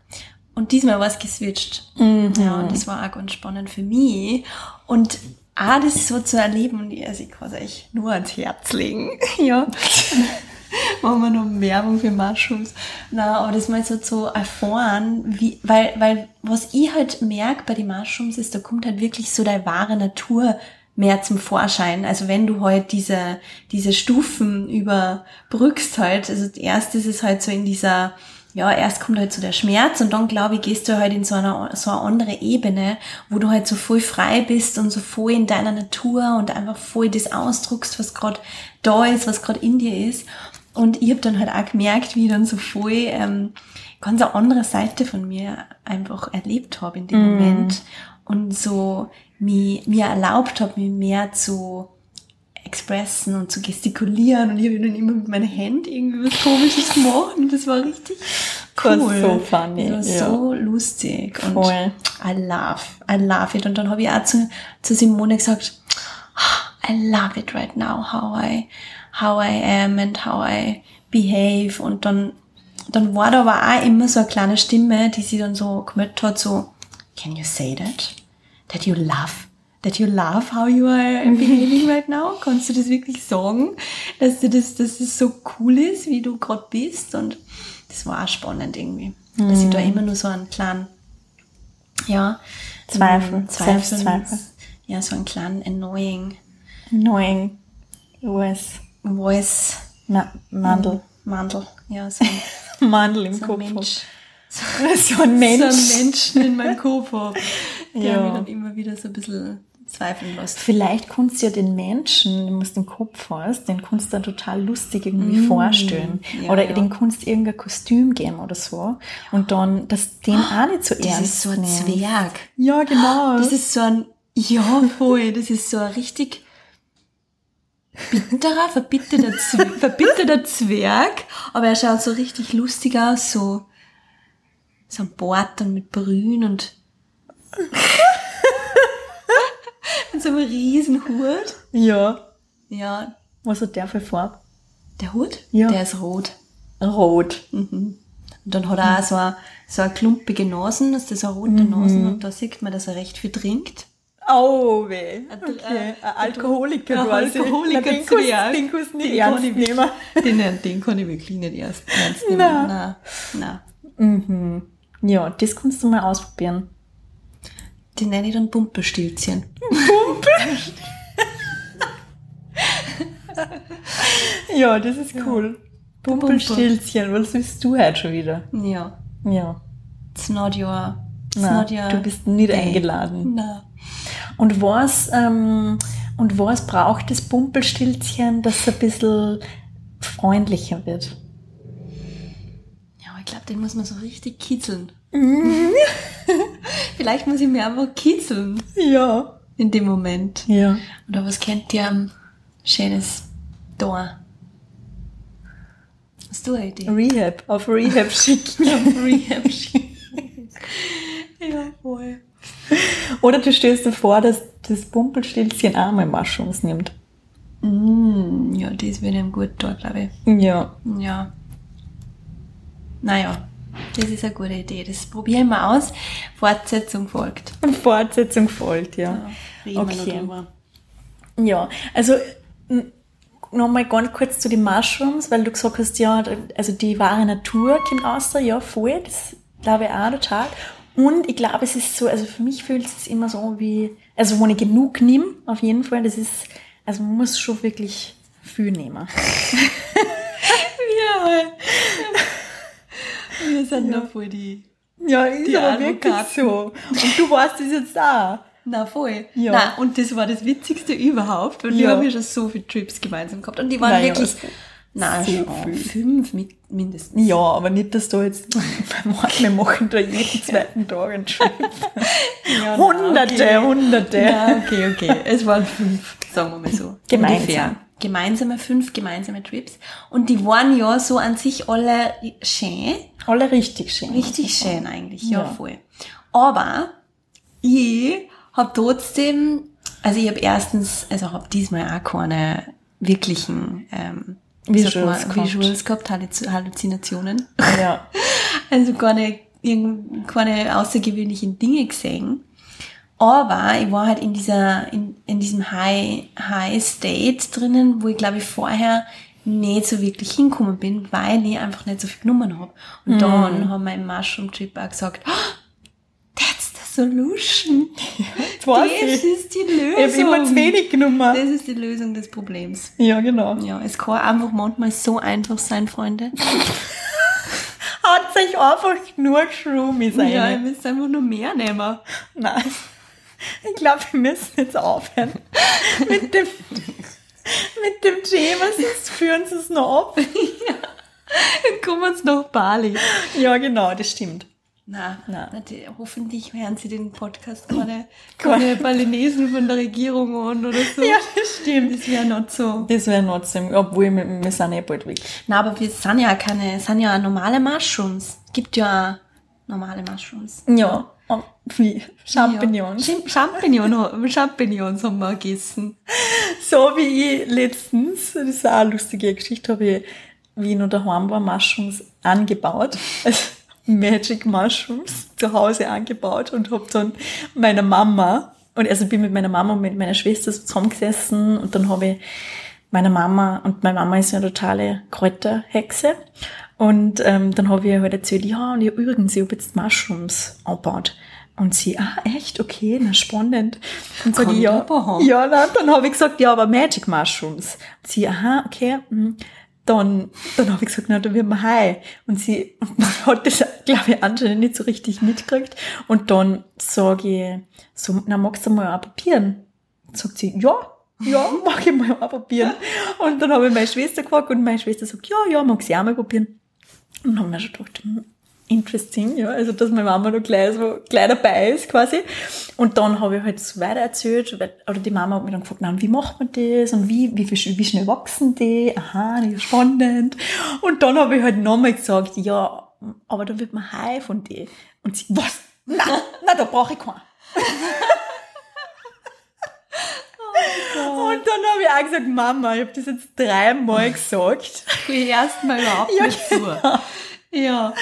Und diesmal war es geswitcht. Ja, und das war auch ganz spannend für mich. Und auch das so zu erleben, und also ich kann es euch nur ans Herz legen. ja. Machen wir noch Werbung für Mushrooms. Na, aber das mal so zu erfahren, wie, weil, weil, was ich halt merke bei den Mushrooms ist, da kommt halt wirklich so deine wahre Natur mehr zum Vorschein. Also wenn du halt diese, diese Stufen überbrückst halt, also erst ist es halt so in dieser, ja, erst kommt halt so der Schmerz und dann, glaube ich, gehst du halt in so eine, so eine andere Ebene, wo du halt so voll frei bist und so voll in deiner Natur und einfach voll das ausdruckst, was gerade da ist, was gerade in dir ist. Und ich habe dann halt auch gemerkt, wie ich dann so voll ähm, ganz eine andere Seite von mir einfach erlebt habe in dem Moment und so mir, mir erlaubt habe, mich mehr zu expressen und zu gestikulieren und ich habe dann immer mit meinen Händen irgendwie was komisches gemacht und das war richtig Das cool. war so funny, Das war ja. so lustig und Voll. I love, I love it und dann habe ich auch zu, zu Simone gesagt, "Ah, I love it right now, how I, how I am and how I behave und dann, dann war da aber auch immer so eine kleine Stimme, die sie dann so gemeldet hat, so, can you say that? That you love, that you love how you are behaving right now? Kannst du das wirklich sagen? Dass du das, dass es so cool ist, wie du gerade bist und das war auch spannend irgendwie. Dass ich da immer nur so einen kleinen, ja, Zweifel, ähm, Zweifeln, Selbstzweifel. ja, so einen kleinen annoying Annoying US. Voice Na, Mandel. Mandel, ja, so ein, Mandel im so Kopf. Mensch. So ein Mensch. So ein Menschen in meinem Kopf habe, der Ja. mich dann immer wieder so ein bisschen zweifeln lässt. Vielleicht kannst du ja den Menschen, den du im Kopf hast, den kannst du dann total lustig irgendwie vorstellen. Mm, ja, oder ja. den kannst du irgendein Kostüm geben oder so. Und dann, dass den auch nicht so Das ernst ist so ein nehmen. Zwerg. Ja, genau. Das ist so ein, ja, voll, das ist so ein richtig bitterer, verbitterter, Zwerg, verbitterter Zwerg, aber er schaut so richtig lustig aus, so, so ein Bart und mit Brün und, und so einem riesen Hut. ja. Ja, Was hat der für Farbe? der Hut, Ja. der ist rot. Rot. Und dann hat er auch so eine, so eine klumpige Nase, das eine rote Nase und da sieht man, dass er recht viel trinkt. Oh, weh. Ein- Okay. äh, Ein Alkoholiker Ein quasi. Alkoholiker Na, den kannst, den kannst du nicht Den ernst kann ich nehmen. Den, den kann ich wirklich nicht erst ernst nehmen. Nein. Nein. Nein. Ja, das kannst du mal ausprobieren. Den nenne ich dann Pumpelstilzchen. Ja, das ist cool. Pumpelstilzchen, was willst du heute schon wieder? Ja. Ja. It's not your, it's Na, not your du bist nicht day. eingeladen. Na. Und was, ähm, und was braucht das Pumpelstilzchen, dass es ein bisschen freundlicher wird? Ja, ich glaube, den muss man so richtig kitzeln. Vielleicht muss ich mir einfach kitzeln Ja. in dem Moment. Ja. Oder was kennt ihr am schönes Tor? Hast du eine Idee? Rehab, auf Rehab schicken. Rehab. ja, voll. Oder du stellst dir vor, dass das Pumpelstilzchen auch mal Mushrooms nimmt. Mm, ja, das wird ihm gut da, glaube ich. Ja. Ja. Naja, das ist eine gute Idee. Das probieren wir aus. Fortsetzung folgt. Und Fortsetzung folgt, ja. Noch Okay. Ja, also nochmal ganz kurz zu den Mushrooms, weil du gesagt hast, ja, also die wahre Natur kommt aus, da, ja, voll, das glaube ich auch total. Und ich glaube, es ist so, also für mich fühlt es sich immer so wie, also wenn ich genug nehme, auf jeden Fall, das ist, also man muss schon wirklich viel nehmen. Ja, wir sind da voll die. Ja, ist Die aber wirklich so. Und du weißt es jetzt auch. Na voll. Ja. Na, und das war das Witzigste überhaupt, weil wir Ja. haben ja schon so viele Trips gemeinsam gehabt. Und die waren Naja, wirklich. Na, so schon fünf mit, mindestens. Ja, aber nicht, dass du jetzt, wir machen da jeden zweiten Tag einen Trip. Ja, Hunderte, okay. Hunderte. Ja, okay, okay. Es waren fünf, sagen wir mal so. Gemeinsam. Ungefähr. Gemeinsame, fünf gemeinsame Trips. Und die waren ja so an sich alle schön. Alle richtig schön. Richtig schön eigentlich, ja, Ja. voll. Aber ich habe trotzdem, also ich habe erstens, also habe diesmal auch keine wirklichen ähm, Visuals man, gehabt. Visuals gehabt, Halluzi- Halluzinationen. Ja. Also keine, keine außergewöhnlichen Dinge gesehen. Aber ich war halt in dieser, in, in diesem High, High State drinnen, wo ich glaube ich vorher nicht so wirklich hinkommen bin, weil ich einfach nicht so viel genommen habe. Und dann haben wir im Mushroom Trip auch gesagt, "Oh, that's the solution. Das weiß das ich. ist die Ich habe Lösung. immer zu wenig genommen. Das ist die Lösung des Problems. Ja, genau. Ja, es kann einfach manchmal so einfach sein, Freunde. Hat sich einfach nur Schroomy sein. Ja, ihr müsst einfach nur mehr nehmen. Nein. Ich glaube, wir müssen jetzt aufhören mit dem, mit dem Thema, sonst führen sie es noch ab. Dann kommen wir uns nach Bali. Ja, genau, das stimmt. Na, Na. na. die- hoffentlich hören Sie den Podcast keine, keine Balinesen von der Regierung an oder so. Ja, das stimmt. Das wäre nicht so. Das wäre trotzdem, obwohl wir, wir sind eh bald weg. Na, aber wir sind ja keine, sind ja normale Mushrooms. Gibt ja normale Mushrooms. Ja, und wie Champignons. Ja. Champignon, Champignons haben wir gegessen. So wie ich letztens, das ist auch eine lustige Geschichte, habe ich, wie ich noch daheim war, Mushrooms angebaut. Also Magic Mushrooms zu Hause angebaut und habe dann meiner Mama, und also bin mit meiner Mama und mit meiner Schwester so zusammengesessen und dann habe ich meiner Mama, und meine Mama ist eine totale Kräuterhexe, und ähm, dann habe ich ihr halt erzählt, ja, und ich, übrigens, ich habe jetzt Mushrooms angebaut. Und sie, ah, echt? Okay, na spannend. Und sag Kann ich, ja, ja, na, dann habe ich gesagt, ja, aber Magic Mushrooms. Und sie, aha, okay. hm. Dann, dann habe ich gesagt, na, dann wird man high. Und sie hat das, glaube ich, anscheinend nicht so richtig mitgekriegt. Und dann sage ich, so, na, magst du mal auch probieren? Sagt sie, ja, ja, mag ich mal auch probieren. Und dann habe ich meine Schwester gefragt und meine Schwester sagt, ja, ja, mag sie auch mal probieren. Und dann haben wir schon gedacht, hm, interesting, ja, also dass meine Mama noch gleich so gleich dabei ist quasi. Und dann habe ich halt so weiter erzählt, oder die Mama hat mich dann gefragt, na, wie macht man das und wie, wie, wie schnell wachsen die? Aha, das ist spannend. Und dann habe ich halt nochmal gesagt, ja, aber da wird man high von die. Und sie, was? Na, na, da brauche ich keinen. Und dann habe ich auch gesagt, Mama, ich habe das jetzt dreimal gesagt. Ich erst mal überhaupt Ja, nicht zu. Ja,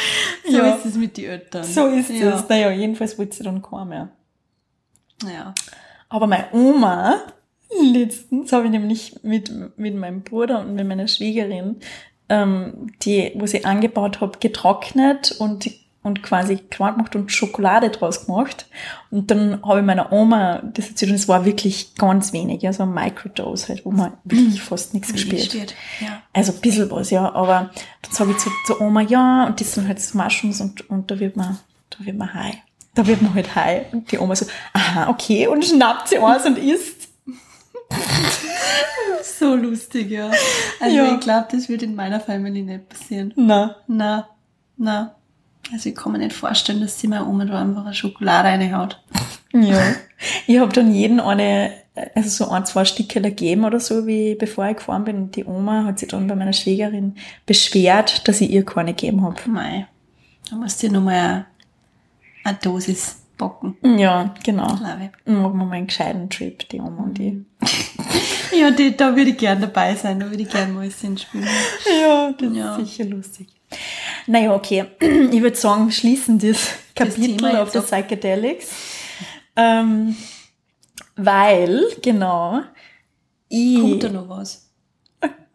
so Ja. ist es mit den Eltern. So ist ja. es. Naja, jedenfalls wollte sie dann keiner mehr. Ja. Aber meine Oma, letztens habe ich nämlich mit, mit meinem Bruder und mit meiner Schwiegerin, ähm, die, wo sie angebaut habe, getrocknet und, und quasi klar gemacht und Schokolade draus gemacht. Und dann habe ich meiner Oma das erzählt und es war wirklich ganz wenig, ja, so ein Microdose halt, wo man wirklich fast nichts gespielt. Gespielt. Ja. Also ein bisschen was, ja. Aber dann sage ich zu, zu Oma, ja, und das sind halt so Mushrooms und, und da wird man, da wird man high. Da wird man halt high. Und die Oma so, aha, okay, und schnappt sie aus und isst. So lustig, ja. Also Ja. ich glaube, das wird in meiner Familie nicht passieren. Na, Na, na. Also ich kann mir nicht vorstellen, dass sie meine Oma da einfach eine Schokolade reinhaut. ja. Ich habe dann jeden eine, also so ein, zwei Stücke gegeben oder so, wie bevor ich gefahren bin. Und die Oma hat sich dann bei meiner Schwägerin beschwert, dass ich ihr keine gegeben habe. Mei. Da musst du dir nochmal eine Dosis bocken. Ja, genau. Glaube Machen wir mal einen gescheiten Trip, die Oma und ich. ich. Ja, die, da würde ich gern dabei sein, da würde ich gern Mäuschen spielen. Ja, das Ja. ist sicher lustig. Naja, okay. Ich würde sagen, schließen das Kapitel Thema auf der Psychedelics. Ähm, weil, genau, ich... Kommt da noch was?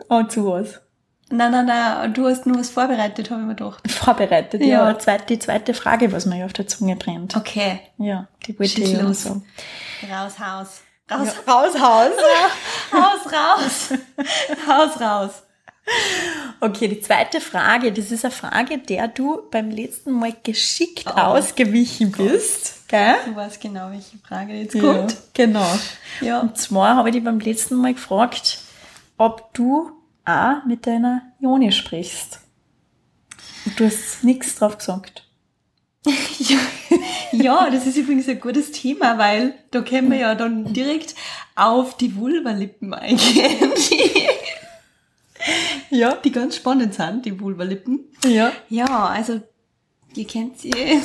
Oh, zu was? Nein, nein, nein, du hast nur was vorbereitet, habe ich mir gedacht. Vorbereitet, Ja. ja. zweit- die zweite Frage, was mir ja auf der Zunge brennt. Okay, Ja, die wollte Schieß ich ja noch los. sagen. raus, Haus. Raus, Raus, Haus. raus, raus. raus, raus. Okay, die zweite Frage, das ist eine Frage, der du beim letzten Mal geschickt ausgewichen bist. Gell? Du weißt genau, welche Frage jetzt Ja, kommt. genau. Ja. Und zwar habe ich dich beim letzten Mal gefragt, ob du auch mit deiner Joni sprichst. Und du hast nichts drauf gesagt. Ja, ja, das ist übrigens ein gutes Thema, weil da können wir ja dann direkt auf die Vulvalippen eingehen, Ja. die ganz spannend sind, die Vulvalippen. Ja. Ja, also, ihr kennt sie.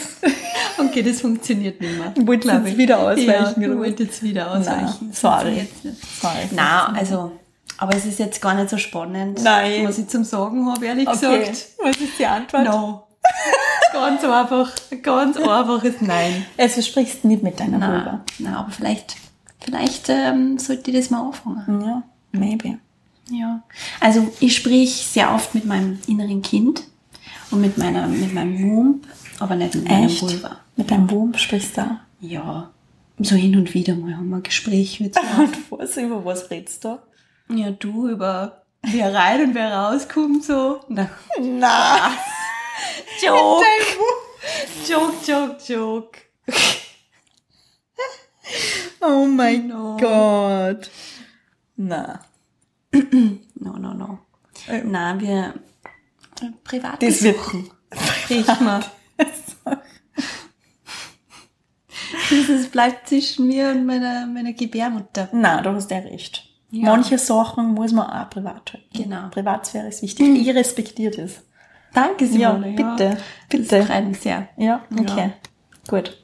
Okay, das funktioniert nicht mehr. Wolltest glaub jetzt ich. wieder ausweichen, Ja, wolltest jetzt wieder ausweichen. Nein, sorry. Sorry. Nein, also, aber es ist jetzt gar nicht so spannend, Nein. was ich zum Sagen habe, ehrlich Okay. gesagt. Was ist die Antwort? No. ganz einfach, ganz einfaches Nein. Also sprichst nicht mit deiner Nein, Vulva. nein aber vielleicht, vielleicht ähm, sollte ich das mal anfangen. Ja, maybe. Ja. Also ich sprich sehr oft mit meinem inneren Kind und mit meiner, mit meinem Wump, aber nicht mit meinem Echt? Vulva. Mit deinem Wurm sprichst du? Ja. So hin und wieder mal haben wir ein Gespräch mit so. Und was, über was redest du? ja, du über wer rein und wer rauskommt, so. Na, Na. Joke. Joke, joke, joke. Oh mein No. Gott. Na. No, no, no. Äh. Nein, wir privat Das wird- besuchen. Sprich mal. Das bleibt zwischen mir und meiner, meiner Gebärmutter. Na, du hast ja recht. Ja. Manche Sachen muss man auch privat halten. Genau. Privatsphäre ist wichtig. Ich respektiere das. Danke, Ja, Simone. bitte. Das Bitte. freut mich sehr. Ja, okay. Gut.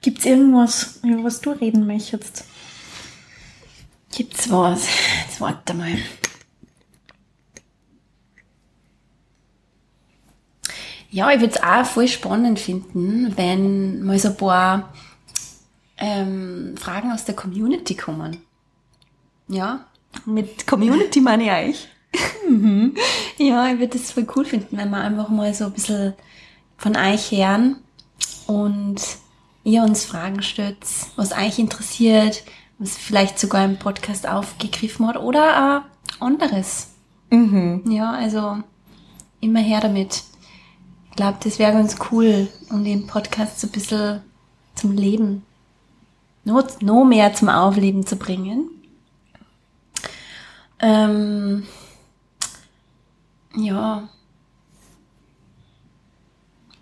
Gibt's irgendwas, über was du reden möchtest? Gibt's was? Jetzt warte mal. Ja, ich würde es auch voll spannend finden, wenn mal so ein paar ähm, Fragen aus der Community kommen. Ja, mit Community meine ich euch. Ja, ich würde es voll cool finden, wenn wir einfach mal so ein bisschen von euch hören und ihr uns Fragen stellt, was euch interessiert, was vielleicht sogar im Podcast aufgegriffen hat oder auch anderes. Ja, also immer her damit. Ich glaube, das wäre ganz cool, um den Podcast so ein bisschen zum Leben, noch, noch mehr zum Aufleben zu bringen. Ähm, ja.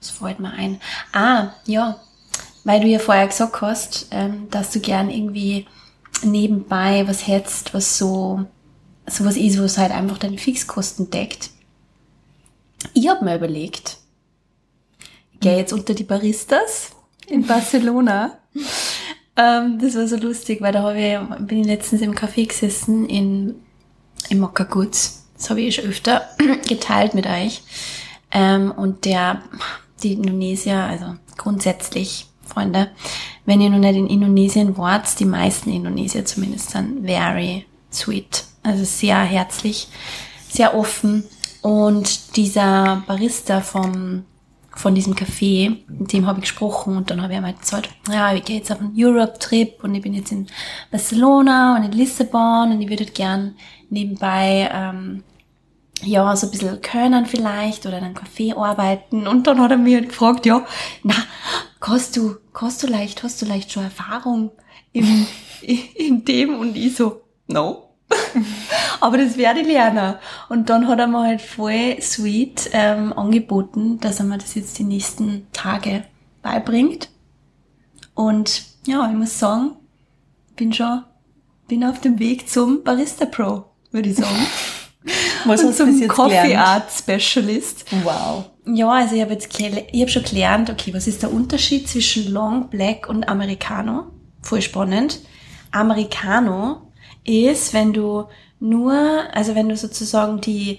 Was fällt mir ein? Ah, ja. Weil du ja vorher gesagt hast, ähm, dass du gern irgendwie nebenbei was hättest, was so sowas ist, was halt einfach deine Fixkosten deckt. Ich habe mir überlegt, ich gehe jetzt unter die Baristas in Barcelona. ähm, das war so lustig, weil da hab ich, bin ich letztens im Café gesessen in, in Mokka Goods. Das habe ich eh schon öfter geteilt mit euch. Ähm, und der, die Indonesier, also grundsätzlich, Freunde, wenn ihr noch nicht in Indonesien wart, die meisten Indonesier zumindest sind very sweet. Also sehr herzlich, sehr offen. Und dieser Barista vom, von diesem Café, mit dem habe ich gesprochen und dann habe ich halt gesagt, ja, ich gehe jetzt auf einen Europe-Trip und ich bin jetzt in Barcelona und in Lissabon und ich würde gern nebenbei ähm, ja, so ein bisschen können vielleicht oder in einem Café arbeiten. Und dann hat er mir gefragt, ja, na, kannst du, kannst du leicht, hast du leicht schon Erfahrung im, in dem? Und ich so, no. Aber das werde ich lernen. Und dann hat er mir halt voll sweet ähm, angeboten, dass er mir das jetzt die nächsten Tage beibringt. Und ja, ich muss sagen, bin schon, bin auf dem Weg zum Barista Pro, würde ich sagen. Was Und zum Coffee? Art Specialist. Wow. Ja, also ich habe jetzt ich habe schon gelernt, okay, was ist der Unterschied zwischen Long Black und Americano? Voll spannend. Americano ist, wenn du nur, also wenn du sozusagen die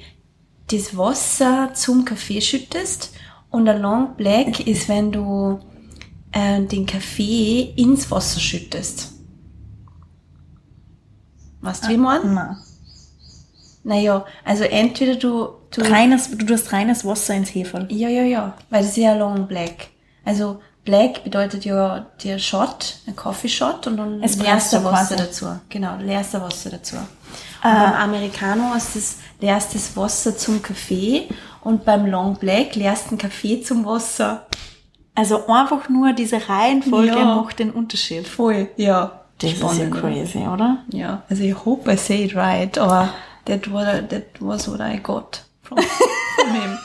das Wasser zum Kaffee schüttest und ein Long Black ist, wenn du äh, den Kaffee ins Wasser schüttest. Weißt du, wie man? Naja, also entweder du, du Reines, du tust reines Wasser ins Heferl. Ja, ja, ja, weil das ist ja Long Black. Also Black bedeutet ja der Shot, ein Coffee Shot und dann leerst du Wasser dazu. Genau, leerst du Wasser dazu. Und beim Americano ist das leerst das Wasser zum Kaffee und beim Long Black leerst den Kaffee zum Wasser. Also einfach nur diese Reihenfolge Ja. macht den Unterschied. Voll, ja. Das ist ja Spannend, crazy, oder? Ja, also ich hope I say it right, aber that was, that was what I got from, from him.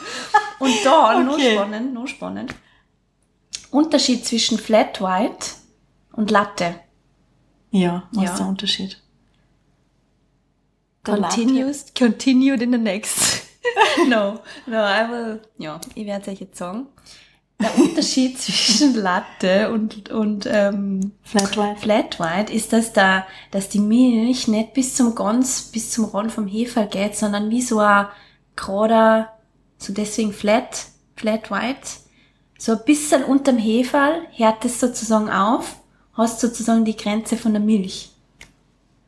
Und da, noch Okay. spannend, noch spannend. Unterschied zwischen Flat White und Latte. Ja, was Ja. ist der Unterschied? Der Latte. Continued in the next. no, no, I will, ja, ich werde es euch jetzt sagen. Der Unterschied zwischen Latte und, und ähm, Flat White. Flat White ist, dass da, dass die Milch nicht bis zum ganz, bis zum Rand vom Hefe geht, sondern wie so ein gerader, so deswegen Flat, Flat White, so ein bisschen unterm Hefe hört es sozusagen auf, hast sozusagen die Grenze von der Milch.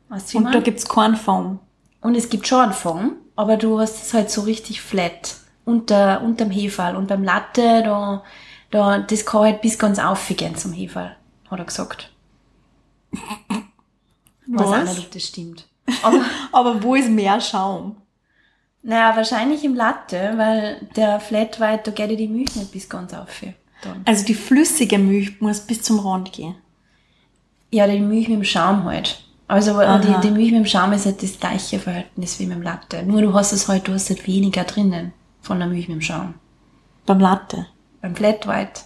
Weißt Und man? da gibt's keinen Foam. Und es gibt schon einen Fond, aber du hast es halt so richtig flat unter, unterm Hefall. Und beim Latte, da, da, das kann halt bis ganz aufgehen zum Hefall, hat er gesagt. Weiß auch Was? nicht, ob das stimmt. Aber, Aber wo ist mehr Schaum? naja, wahrscheinlich im Latte, weil der Flat White, da geht ja die Milch nicht bis ganz auf. Dann. Also die flüssige Milch muss bis zum Rand gehen. Ja, die Milch mit dem Schaum halt. Also Aha. die, die Milch mit dem Schaum ist halt das gleiche Verhältnis wie mit dem Latte. Nur du hast es halt, du hast halt weniger drinnen von der Milch mit dem Schaum. Beim Latte. beim Flat White.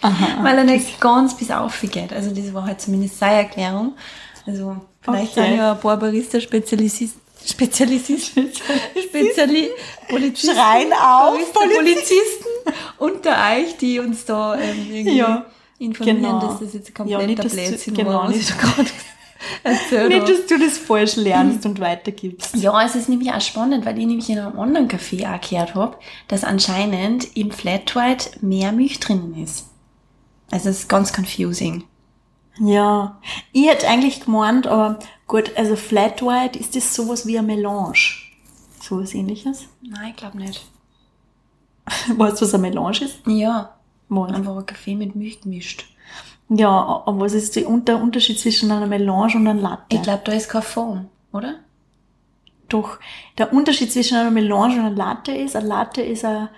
Aha. Weil er nicht ganz bis aufgeht. Also das war halt zumindest seine Erklärung. Also vielleicht Okay. sind ja ein paar Barista-Spezialisten, Spezialisten, Speziali Polizisten, Schreien auf, Barista-Polizisten unter euch, die uns da ähm, irgendwie Ja, informieren, genau. dass das jetzt ein Ja, kompletter nicht, Blödsinn genau, war, was nicht. ich da gerade erzählt Nicht, dass du das falsch lernst und weitergibst. Ja, es ist nämlich auch spannend, weil ich nämlich in einem anderen Café auch gehört habe, dass anscheinend im Flat White mehr Milch drinnen ist. Also es ist ganz confusing. Ja. Ich hätte eigentlich gemeint, aber gut, also Flat White, ist das sowas wie ein Melange? Sowas ähnliches? Nein, ich glaube nicht. Weißt du, was ein Melange ist? Ja, Was? einfach ein Kaffee mit Milch gemischt. Ja, aber was ist der Unterschied zwischen einer Melange und einer Latte? Ich glaube, da ist kein Foam, oder? Doch, der Unterschied zwischen einer Melange und einer Latte ist, eine Latte ist ein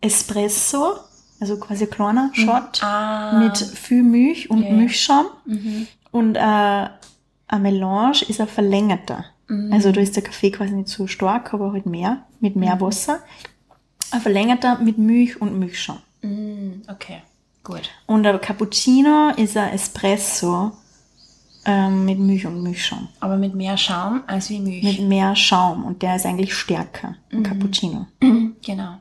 Espresso, also quasi ein kleiner Shot Ah. mit viel Milch und ja. Milchschaum. Mhm. Und äh, ein Melange ist ein verlängerter. Mhm. Also da ist der Kaffee quasi nicht so stark, aber halt mehr, mit mehr Mhm. Wasser. Ein verlängerter mit Milch und Milchschaum. Mm, okay, gut. Und ein Cappuccino ist ein Espresso ähm, mit Milch und Milchschaum. Aber mit mehr Schaum als wie Milch. Mit mehr Schaum und der ist eigentlich stärker, Mhm. Cappuccino. genau.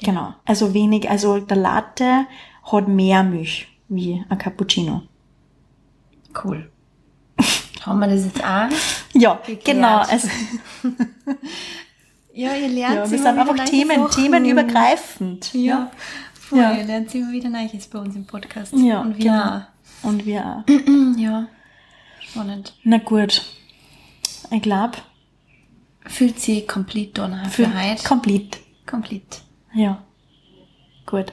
Genau. Also wenig, also der Latte hat mehr Milch wie ein Cappuccino. Cool. Haben wir das jetzt auch? Ja, Geklärt. genau. Also, Ja, ihr lernt ja, wir sind einfach Themen, themenübergreifend. Ja. Voll, Ja. ihr lernt immer wieder Neues bei uns im Podcast. Ja, Und wir genau. Und wir auch. auch. Ja. Spannend. Na gut. Ich glaube, Fühlt sie komplett auch für heute? komplett. Komplett. Ja. Gut.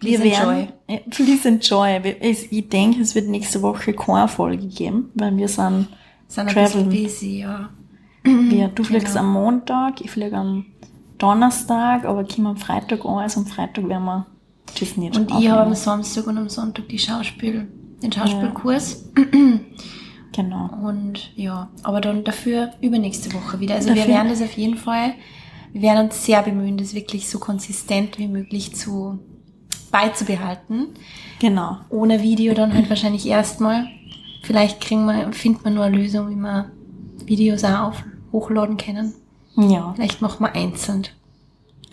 Please wir werden, Ja, please enjoy. Ich denke, es wird nächste Woche keine Folge geben, weil wir sind, Sind bisschen busy, ja. wir, du fliegst Genau. am Montag, ich fliege am Donnerstag, aber kommen am Freitag an, also am Freitag werden wir das nicht Und ich habe am. Samstag und am Sonntag die Schauspiel, den Schauspielkurs. Genau. Und ja, aber dann dafür übernächste Woche wieder. Also wir Dafür- werden das auf jeden Fall, wir werden uns sehr bemühen, das wirklich so konsistent wie möglich zu beizubehalten. Genau. Ohne Video dann halt wahrscheinlich erstmal. Vielleicht kriegen wir, findet man nur eine Lösung, wie wir Videos auch auf, hochladen können. Ja. Vielleicht machen wir einzeln.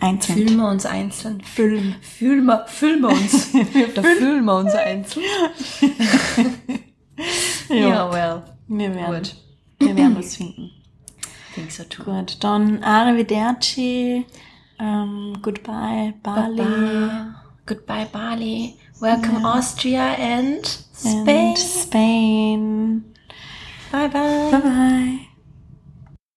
Einzeln. Fühlen wir uns einzeln. Füllen. Fühlen wir, fühlen wir uns. da fühlen wir uns einzeln. ja, well. Wir werden, Gut. wir werden was finden. Think so too. Gut, dann Arrivederci, ähm, Goodbye, Bali, Bye. Goodbye, Bali. Welcome, Austria and Spain. and Spain. Bye bye. Bye bye.